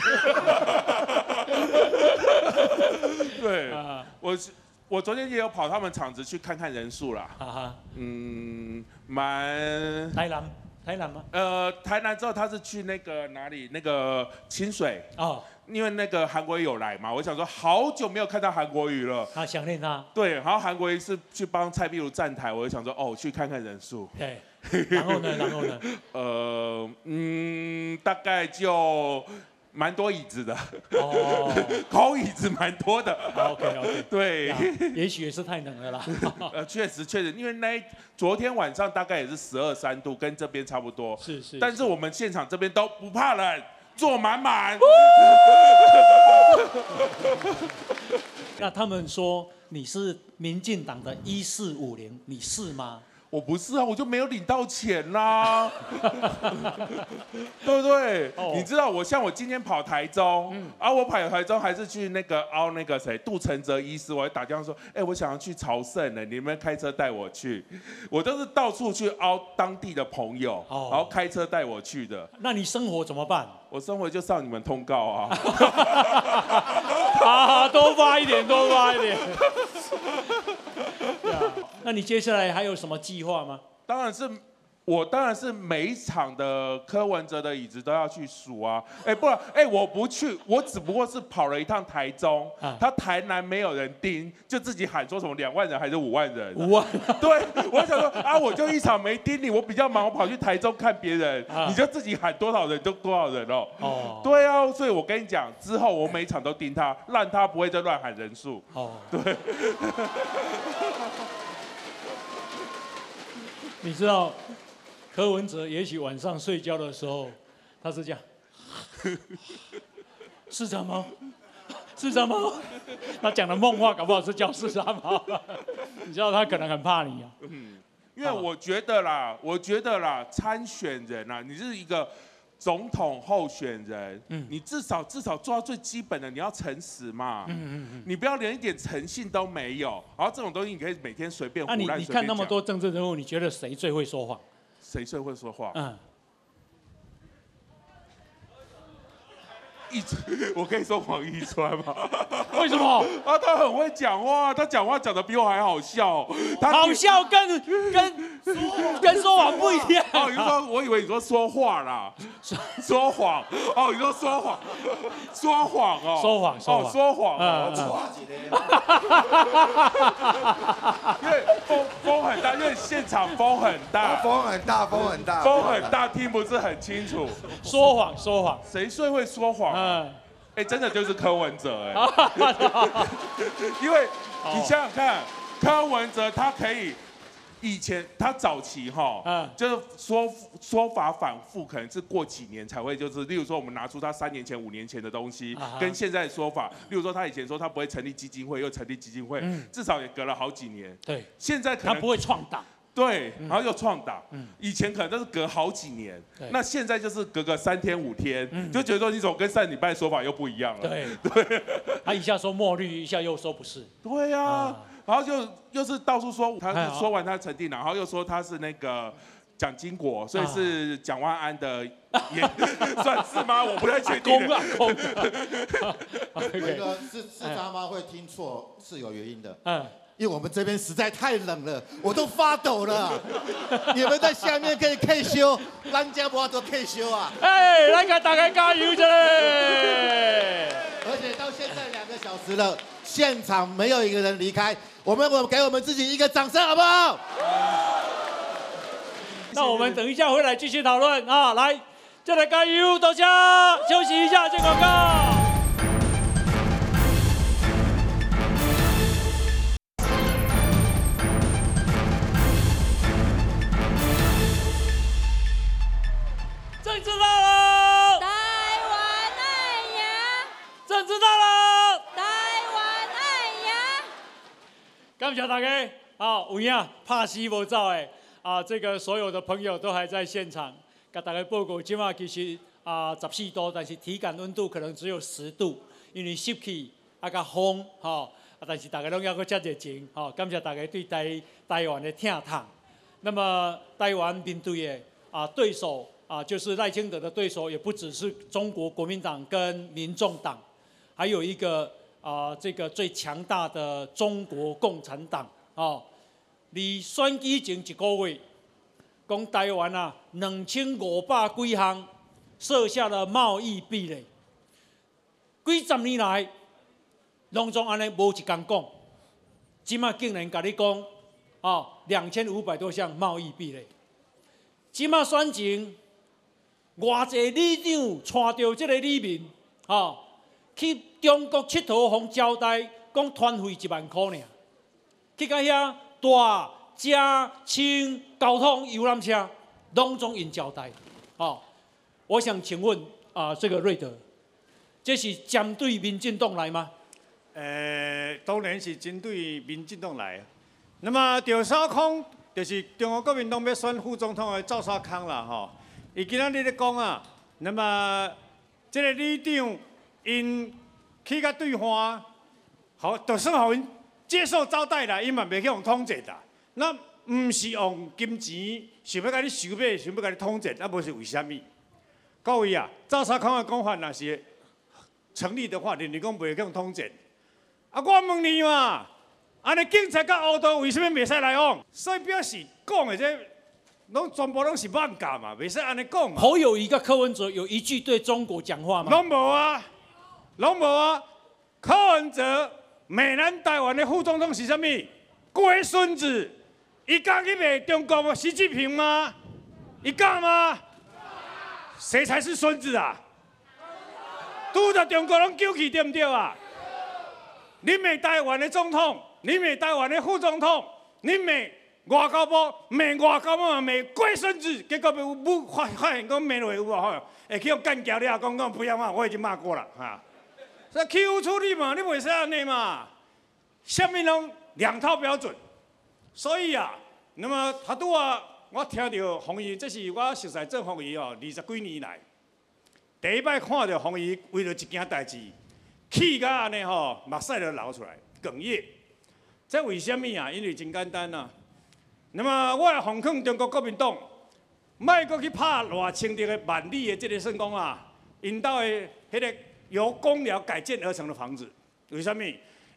对，我是我昨天也有跑他们厂子去看看人数啦。哈哈，嗯，蛮台南，台南吗？呃，台南之后他是去那个哪里？那个清水。哦，因为那个韩国瑜有来嘛，我想说好久没有看到韩国瑜了。好想念他。对，然后韩国瑜是去帮蔡壁如站台，我就想说哦，去看看人数。对，然后呢？然后呢？呃，嗯，大概就蛮多椅子的。哦，空椅子蛮多的。OK OK。对，也许也是太冷了啦。呃，确实确实，因为那昨天晚上大概也是十二三度，跟这边差不多。是是。但是我们现场这边都不怕冷，坐满满。那他们说你是民进党的一四五零，你是吗？我不是啊，我就没有领到钱啦，对不对？哦你知道我像我今天跑台中，嗯啊，我跑台中还是去那个凹那个谁杜承泽医师，我还打电话说，哎、我想要去朝圣呢，你们开车带我去，我都是到处去凹当地的朋友，哦然后开车带我去的。那你生活怎么办？我生活就上你们通告啊，啊，多发一点，多发一点。那你接下来还有什么计划吗？当然是。我当然是每一场的柯文哲的椅子都要去数啊！哎，不然，哎，我不去，我只不过是跑了一趟台中，啊他台南没有人盯，就自己喊说什么两万人还是五万人？五万。对，我想说啊，我就一场没盯你，我比较忙，我跑去台中看别人，啊你就自己喊多少人就多少人哦。哦对啊，所以我跟你讲，之后我每一场都盯他，让他不会再乱喊人数。哦，对。你知道柯文哲也许晚上睡觉的时候，他是这样，市长猫，市长猫，他讲的梦话搞不好是叫市长猫，你知道他可能很怕你啊。因为我觉得啦，我觉得啦，参选人啊，你是一个总统候选人，嗯你至少至少做到最基本的，你要诚实嘛，嗯嗯嗯。你不要连一点诚信都没有，然后这种东西你可以每天随便胡那、乱你你看那么多政治人物，你觉得谁最会说谎？谁最会说话？嗯，一，我可以说黄一川吗？为什么？啊，他很会讲话，他讲话讲的比我还好笑。他好笑跟跟跟说谎不一样。哦，你说我以为你说说话啦，说谎。哦，你说说谎，说谎哦，说谎说谎哦，说谎嗯哦。因为风风很大，因为现场风很大，风很大，风很大，风很大，听不是很清楚。说谎说谎，谁最会说谎？嗯，哎，真的就是柯文哲哎，因为你想想看，柯文哲他可以。以前他早期哈，嗯就是说说法反复，可能是过几年才会，就是例如说我们拿出他三年前、五年前的东西跟现在的说法，例如说他以前说他不会成立基金会，又成立基金会嗯，至少也隔了好几年。对，现在可能他不会创党。对，然后又创党。嗯，以前可能都是隔好几年，那现在就是隔个三天五天嗯，就觉得说你怎么跟上礼拜说法又不一样了。对。对，他一下说墨绿，一下又说不是。对呀、啊。然后就又是到处说，他说完他成定了，然后又说他是那个蒋经国，所以是蒋万安的，也 算是吗？我不太确定。公啊公。那个是是他妈会听错是有原因的，嗯，因为我们这边实在太冷了，我都发抖了。你们在下面可以退休，咱家不要都退休啊！哎，来给大家加油一下嘞！而且到现在两个小时了，现场没有一个人离开，我们我给我们自己一个掌声好不好？那我们等一下回来继续讨论啊，来，再来加油，大家休息一下，接广告。谢大家。啊，有影怕死无走的。啊，这个所有的朋友都还在现场，跟大家报告，今晚其实啊十四度，但是体感温度可能只有十度，因为湿气啊甲风吼、啊，但是大家拢要个遮热情吼、感谢大家对台台湾的听痛。那么台湾面对的啊对手啊，就是赖清德的对手，也不只是中国国民党跟民众党，还有一个啊、这个最强大的中国共产党哦。离选举前一个月，讲台湾啊两千五百几项设下了贸易壁垒，几十年来拢总安尼无一工讲，即马竟然甲你讲哦两千五百多项贸易壁垒，即马选前。偌济里长带着即个李明，吼、去中国佚佗，互交代，讲团费一万箍尔，去到遐大、正、轻交通游览车，拢总因交代，哦，我想请问啊、这个瑞德，这是针对民进党来吗？呃，当然是针对民进党来。那么赵少康就是中国国民党要选副总统的赵少康啦，吼。伊今仔日咧讲啊，那么这个李长因去甲对方，好，就算互因接受招待啦，因嘛袂去用统战啦。那毋是用金钱想要甲你收买，想要甲你统战，啊，无是为虾物？各位啊，赵少康的讲法若是成立的话，你你讲袂去用统战。啊，我问你嘛，安尼警察甲黑道为什么袂使来往？所以表示讲的这，拢全部拢是妄讲嘛，袂使安尼讲嘛。侯友谊甲柯文哲有一句对中国讲话吗？拢无啊，拢无啊。柯文哲美南台湾的副总统是啥物？龟孙子，伊敢去骂中国习近平吗？伊敢吗？谁才是孙子啊？拄着中国拢救去对不对啊？你骂台湾的总统，你骂台湾的副总统，你骂外交部，骂外交部嘛骂龟孙子，结果被武发发现讲骂落有无吼？会去用干掉了，讲讲不要骂，我已经骂过了哈。所以欺负处理嘛，你袂使安尼嘛。下面拢两套标准，所以啊，那么他拄啊，我听到洪毅，这是我熟悉郑洪毅哦，二十几年来第一摆看到洪毅为了一件代志，气甲安尼吼，目屎都流出来，哽咽。这为什么啊？因为真简单啊。那么我来奉劝中国国民党，莫搁去拍偌清德的万里的这个算讲啊，因兜的迄个由公寮改建而成的房子，为什么？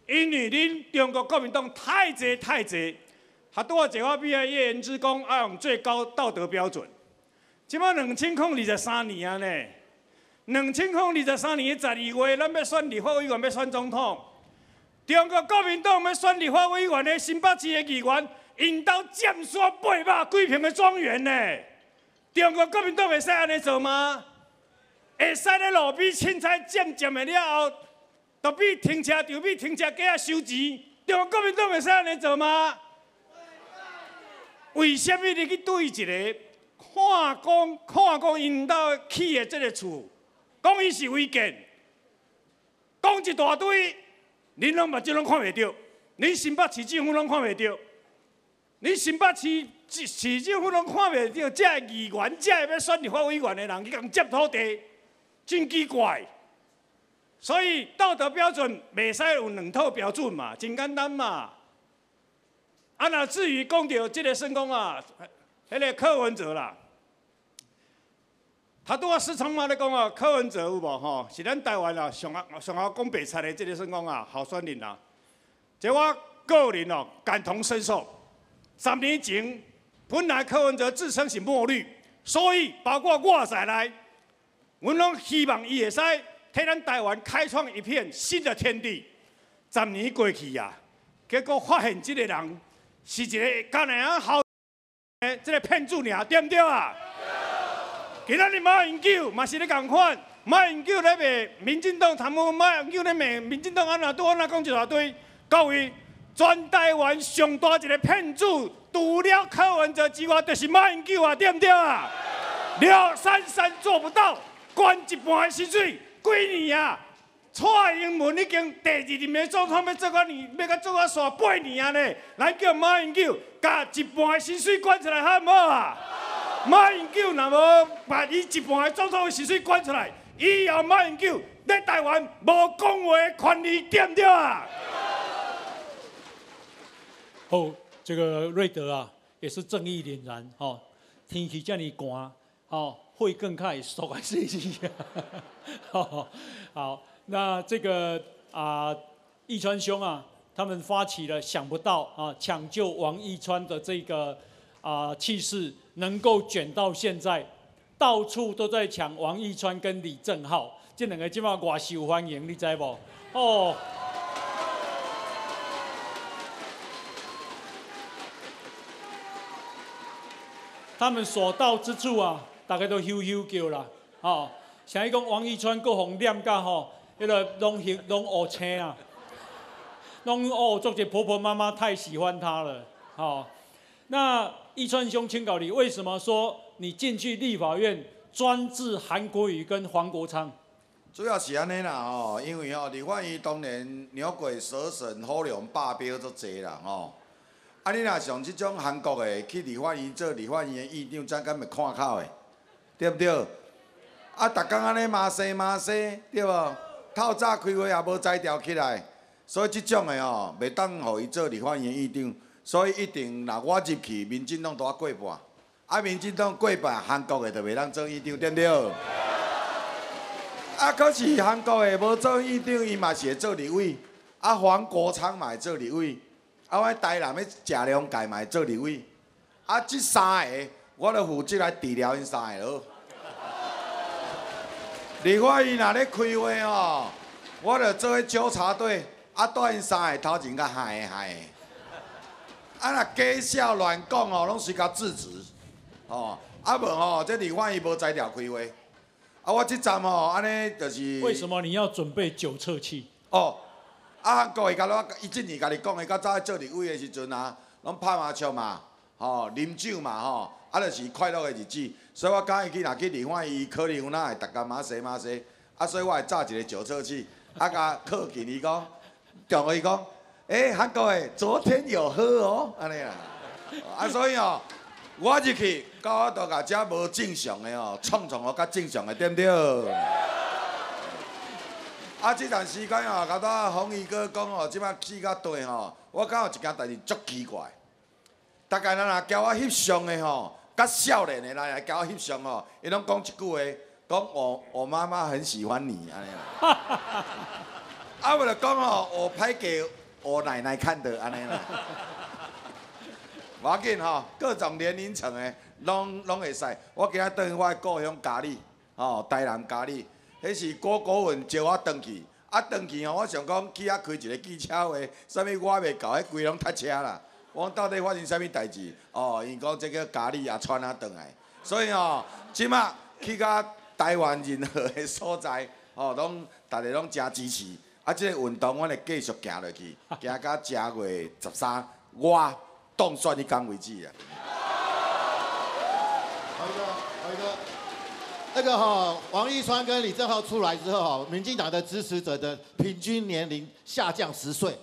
因为恁中国国民党太济太济，他拄啊坐我边的叶元之讲要用最高道德标准。即摆两千零二十三年啊呢，两千零二十三年十二月，咱要选立法委员，要选总统。中国国民党要选立法委员的新北市的议员，因兜占山八百几平的庄园呢。中国国民党会使安尼做吗？会使咧路边凊彩占占的了后，就比停车场比停车格啊收钱。中国国民党会使安尼做吗？为什么你去对一个看讲看讲因兜起的即个厝，讲伊是违建，讲一大堆，恁拢目睭拢看袂到，恁新北市政府拢看袂到，恁新北市市市政府拢看袂到，这个议员，这个要选立法委员的人去共接土地，真奇怪。所以道德标准袂使有两套标准嘛，真简单嘛。啊，那至于讲到这个圣公啊，迄个柯文哲啦，他拄啊市场嘛咧讲啊，柯文哲有无吼？是咱台湾啊上啊上啊讲白菜的这个圣公啊，候选人啊，这我个人哦感同身受。三年前本来柯文哲自称是墨绿，所以包括我在内，阮拢希望伊会使替咱台湾开创一片新的天地。十年过去啊，结果发现这个人是一个敢那样好。诶，这个骗子尔，对不对啊？今仔日马英九嘛是咧共款，马英九咧骂民进党贪污，马英九咧骂民进党安怎拄安怎讲一大堆，各位，全台湾上大一个骗子，除了柯文哲之外，就是马英九啊，对不对啊？廖珊珊做不到，关一半的薪水，几年啊？蔡英文已经第二任的总统要做到年，要甲做到煞八年啊呢，咱叫马英九，把一半的薪水管出来好唔好啊？马英九若无把伊一半的总统的薪水管出来，以后马英九在台湾无讲话的权利，对不对啊？哦，这个瑞德啊，也是正义凛然哦。天气这么寒，哦，会更快缩来细细。好，好，那这个啊，义川兄啊，他们发起了想不到啊，抢救王义川的这个啊气势，能够卷到现在，到处都在抢王义川跟李正浩，这两个今晚外受欢迎，你知不？哦。他们所到之处啊，大家都咻咻叫啦，吼、像伊讲王一川、各方念甲吼，迄个拢学拢学青啊，拢哦，做者婆婆妈妈太喜欢他了，吼、那一川兄，请教你，为什么说你进去立法院专治韩国瑜跟黄国昌？主要是安尼啦吼，因为吼，立法院当年鸟鬼蛇神虎龙霸标都济啦吼。啊，你若像即种韩国的去立法院做立法院的议长，怎敢会看口的，对不对？啊，逐工安尼骂西骂西，对无？透早开会也无摘调起来，所以即种的吼，袂当互伊做立法院议长，所以一定若我入去，民进党都要过半，啊，民进党过半，韩国的就袂当做院长，对不对？啊，可是韩国的无做院长，伊嘛是会做立委，啊，黄国昌嘛会做立委。啊，我台南的食两届嘛会做立委，啊，即三个我著负责来治疗因三个咯。立法院若咧开会吼，我著做迄纠察队，啊，带因三个头前甲害的害的。啊，若假笑乱讲哦，拢是甲制止。哦，啊无吼，这立法院无才调开会。啊，我即站吼，安尼就是。为什么你要准备酒测器？哦。啊，韩国伊甲我，伊即年甲你讲，伊较早做立委的时阵啊，拢拍麻将嘛，吼，啉酒嘛，吼，啊，就是快乐的日子。所以我讲伊去若去立法院，可能有哪会逐家马西马西，啊，所以我会炸一个酒测器，啊，甲靠近伊讲，叫我伊讲，诶，韩国的昨天有喝哦，安尼啊，啊，所以哦，我入去，到我都甲遮无正常的哦，创创哦较正常的，对不对？啊！即段时间哦，甲我洪义哥讲哦，即摆去到地吼，我感觉一件代志足奇怪。大概人若交我翕相的吼，甲少年的来来交我翕相哦，伊拢讲一句话，讲我我妈妈很喜欢你安尼啦。啊，为了讲吼，我拍给我奶奶看的安尼啦。无要紧吼，各种年龄层的拢拢会使。我今仔转去我的故乡家里，吼，台南家里。迄是郭国文招我转去，啊转去吼，我想讲去遐开一个汽车会，啥物我袂到，迄规拢塞车啦。我讲到底发生啥物代志？哦，因讲这个咖喱也传啊转来，所以哦，即马去到台湾任何的所在，哦，拢大家拢真支持。啊，即个运动我会继续行落去，行到正月十三，我当选迄天为止啊。那个哈，王一川跟李正浩出来之后哈，民进党的支持者的平均年龄下降十岁，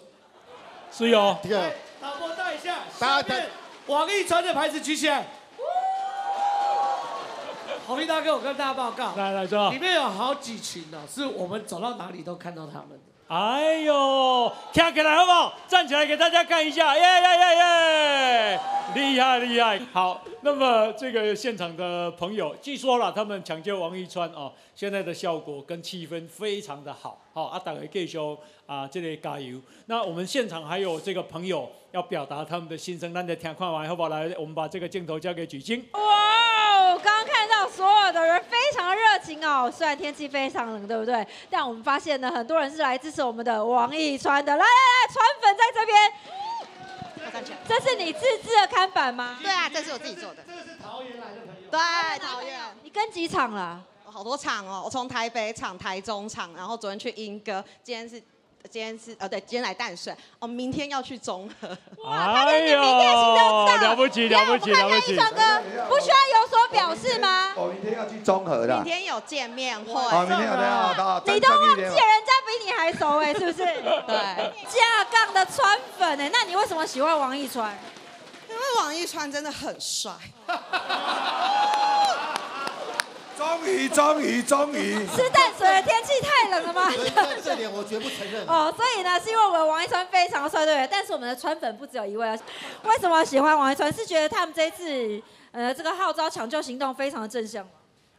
是有这个。导播带一下，大家下面王一川的牌子举起来。红衣大哥，我跟大家报告，来来说，里面有好几群呢，是我们走到哪里都看到他们的。哎呦，跳起来好不好？站起来给大家看一下，耶耶耶耶！厉害厉害。好，那么这个现场的朋友，据说了他们抢救王一川哦，现在的效果跟气氛非常的好。好，阿，大家继续啊，这里加油。那我们现场还有这个朋友要表达他们的心声，那再听看完好不好？来，我们把这个镜头交给举晶。哇哦！刚刚看到所有的人非常热情哦，虽然天气非常冷，对不对？但我们发现呢，很多人是来支持我们的王一川的。来来来，川粉在这边。这是你自制的看板吗？对啊，这是我自己做的。这个是桃园来的朋友。对，桃园。你跟几场了？好多场哦，我从台北场、台中场，然后昨天去莺歌，今天是。今天是呃对，今天来淡水，哦，明天要去中和。哎呦，了不起了不起了不起！一川哥不需要有所表示吗？我明天要去中和的。明天有见面会。哦，明天有见到。你都忘记人家比你还熟哎，是不是？对。架杠的川粉哎，那你为什么喜欢王一川？因为王一川真的很帅。终于，终于，终于！吃淡水的天气太冷了吗？这点我绝不承认。哦，所以呢，是因为我们王一川非常帅，对不对？但是我们的川粉不只有一位。为什么喜欢王一川？是觉得他们这一次，呃，这个号召抢救行动非常的正向吗？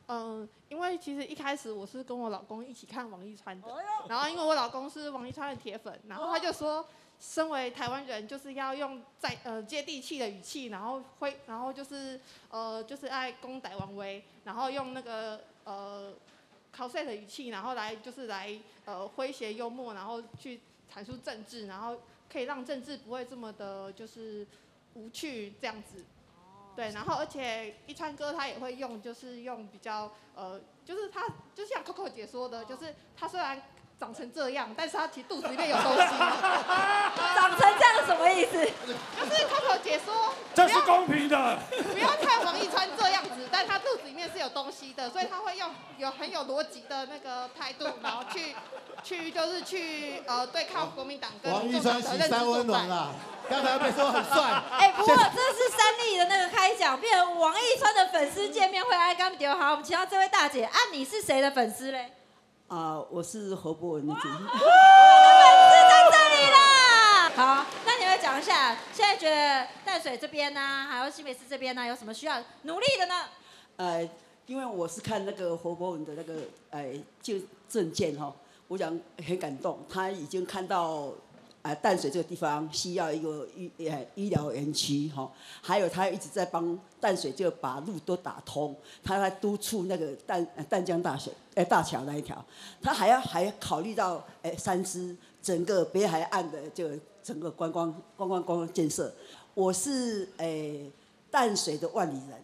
嗯，因为其实一开始我是跟我老公一起看王一川的，然后因为我老公是王一川的铁粉，然后他就说。身为台湾人，就是要用在呃接地气的语气，然后会，然后就是呃就是爱攻台王威，然后用那个呃 cos 的语气，然后来就是来呃诙谐幽默，然后去阐述政治，然后可以让政治不会这么的就是无趣这样子。对，然后而且一川哥他也会用，就是用比较呃，就是他就像 Coco 姐说的，就是他虽然。长成这样，但是他其实肚子里面有东西。长成这样什么意思？就是他可解说，这是公平的。不要看王一川这样子，但他肚子里面是有东西的，所以他会用有很有逻辑的那个态度，然后去 去就是去呃对抗国民党跟王一川喜三温暖啊，刚才被说很帅。哎，不过这是三立的那个开讲，变成王一川的粉丝见面会，爱刚丢好。我们请到这位大姐，啊，你是谁的粉丝嘞？啊，我是何博文的粉丝。我的粉丝在这里啦。好，那你们讲一下，现在觉得淡水这边呢，还有新北市这边呢，有什么需要努力的呢？呃，因为我是看那个何博文的那个呃就证件哈，我想很感动，他已经看到。啊，淡水这个地方需要一个医呃医疗园区哈，还有他一直在帮淡水就把路都打通，他在督促那个淡淡江大水呃大桥那一条，他还要还考虑到诶三支整个北海岸的这个整个观光观光观光建设。我是诶淡水的万里人，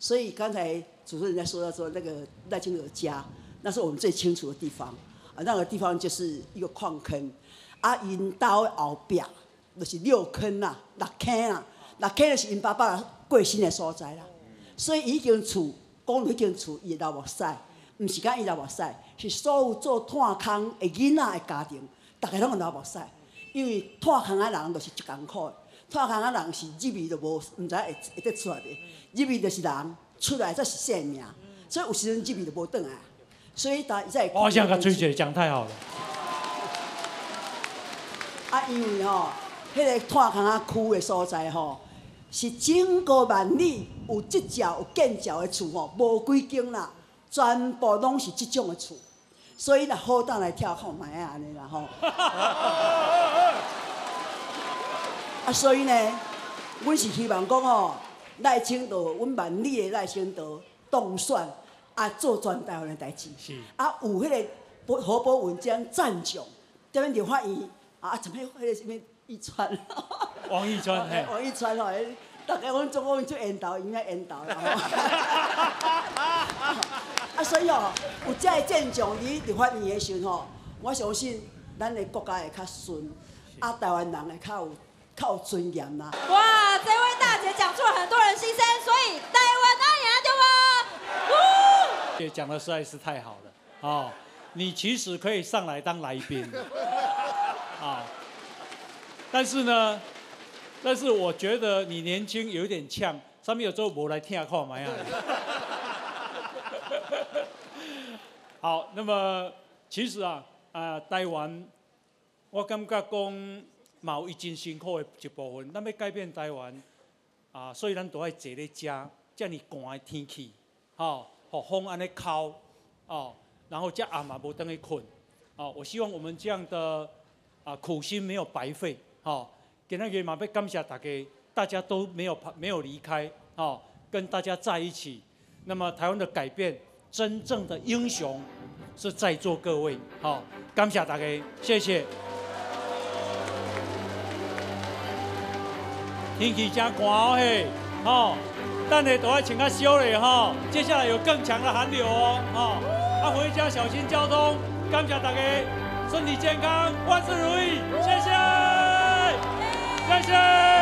所以刚才主持人在说到说那个赖清德家，那是我们最清楚的地方啊，那个地方就是一个矿坑。啊，因兜的后壁就是六坑啦、六坑啦，六坑就是因爸爸过身的所在啦。所以已经厝，讲已经厝，伊老目屎，毋是讲伊老目屎，是所有做炭坑的囡仔的家庭，逐个拢有老目屎。因为炭坑的人就是一艰苦的，炭坑的人是入味就无，毋知会会得出来的，入味就是人，出来则是性命。所以有时阵入味就无转来。所以大在。我想甲崔姐讲太好了。啊，因为吼，迄个炭坑啊区的所在吼，是整个万里有即条有建造的厝吼，无几间啦，全部拢是即种的厝，所以若好当来跳看卖啊安尼啦吼。啊，所以呢，阮是希望讲吼，赖清德，阮万里的赖清德当选啊，做全台湾的代志。是。啊，有迄个何伯文章赞奖，这边就发现。啊，怎么迄个什么一川？王一川，嘿，王一川哦，大概阮中国人就缘投，应该缘投啦吼。啊，所以哦，有这个战将你伫发言的时候吼，我相信咱的国家会较顺，啊，台湾人会较有较有尊严啦。哇，这位大姐讲出了很多人心声，所以台湾阿爷对吧？姐讲的实在是太好了，哦，你其实可以上来当来宾。但是呢，但是我觉得你年轻有一点呛，上面有时候无来听下看嘛呀。好，那么其实啊，啊台湾，我感觉讲有一真辛苦的一部分，咱要改变台湾，啊，所以咱都爱坐咧遮，遮尔寒的天气，吼，和风安尼敲，哦，然后遮暗嘛无等去困，哦，我希望我们这样的。啊，苦心没有白费，好，给那个马被感谢大家，大家都没有没有离开，好，跟大家在一起。那么台湾的改变，真正的英雄是在座各位，好，感谢大家，谢谢。天气真寒哦嘿，吼，等下都要穿较少嘞吼，接下来有更强的寒流哦，吼，啊回家小心交通，感谢大家，身体健康，万事如意，谢谢，谢谢。